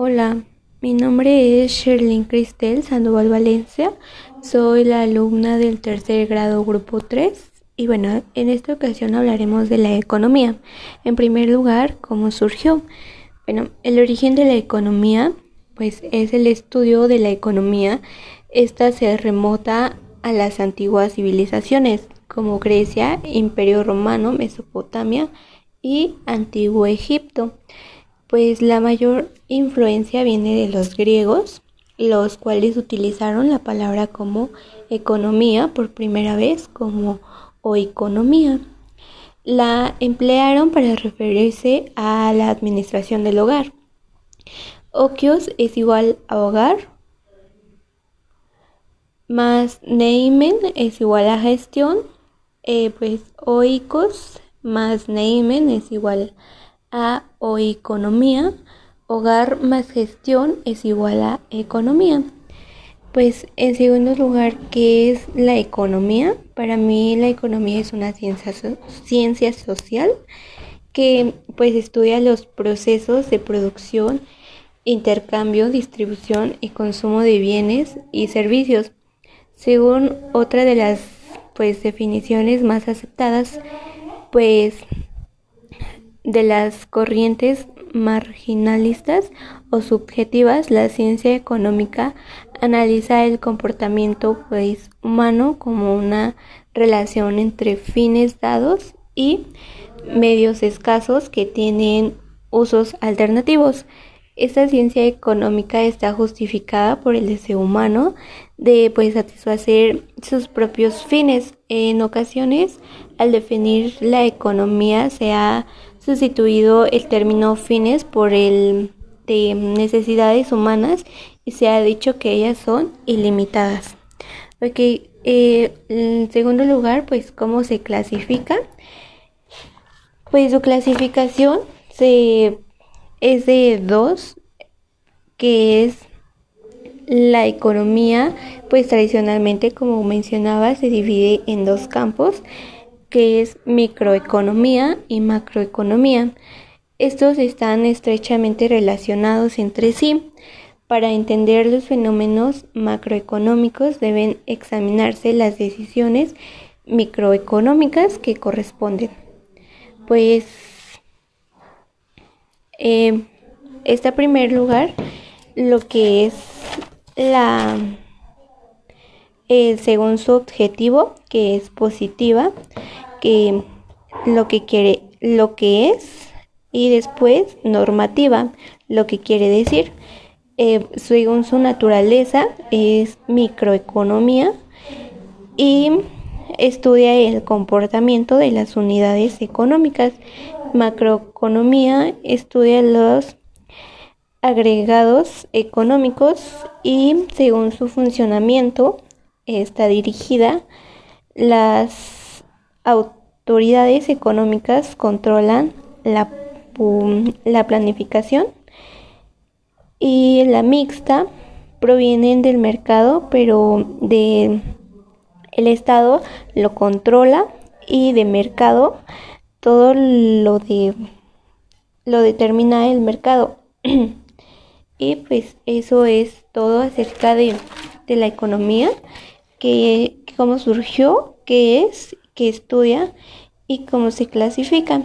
Hola, mi nombre es Sherlyn Cristel Sandoval Valencia. Soy la alumna del tercer grado grupo 3 y bueno, en esta ocasión hablaremos de la economía. En primer lugar, ¿cómo surgió? Bueno, el origen de la economía pues es el estudio de la economía. Esta se remota a las antiguas civilizaciones como Grecia, Imperio Romano, Mesopotamia y Antiguo Egipto pues la mayor influencia viene de los griegos, los cuales utilizaron la palabra como economía por primera vez como oeconomía. La emplearon para referirse a la administración del hogar. Okios es igual a hogar, más neimen es igual a gestión, eh, pues oikos más neimen es igual a a o economía, hogar más gestión es igual a economía. Pues en segundo lugar, ¿qué es la economía? Para mí la economía es una ciencia, ciencia social que pues estudia los procesos de producción, intercambio, distribución y consumo de bienes y servicios. Según otra de las pues definiciones más aceptadas, pues de las corrientes marginalistas o subjetivas, la ciencia económica analiza el comportamiento pues, humano como una relación entre fines dados y medios escasos que tienen usos alternativos. Esta ciencia económica está justificada por el deseo humano de pues, satisfacer sus propios fines. En ocasiones, al definir la economía, se ha sustituido el término fines por el de necesidades humanas y se ha dicho que ellas son ilimitadas. Ok, eh, en segundo lugar, pues cómo se clasifica. Pues su clasificación se, es de dos, que es la economía, pues tradicionalmente, como mencionaba, se divide en dos campos que es microeconomía y macroeconomía. Estos están estrechamente relacionados entre sí. Para entender los fenómenos macroeconómicos deben examinarse las decisiones microeconómicas que corresponden. Pues eh, está primer lugar lo que es la según su objetivo, que es positiva, que lo que quiere, lo que es, y después normativa, lo que quiere decir. Eh, según su naturaleza, es microeconomía y estudia el comportamiento de las unidades económicas. Macroeconomía estudia los agregados económicos y según su funcionamiento está dirigida. Las autoridades económicas controlan la, la planificación y la mixta provienen del mercado, pero de el Estado lo controla y de mercado todo lo de lo determina el mercado. y pues eso es todo acerca de, de la economía que, cómo surgió, qué es, qué estudia y cómo se clasifica.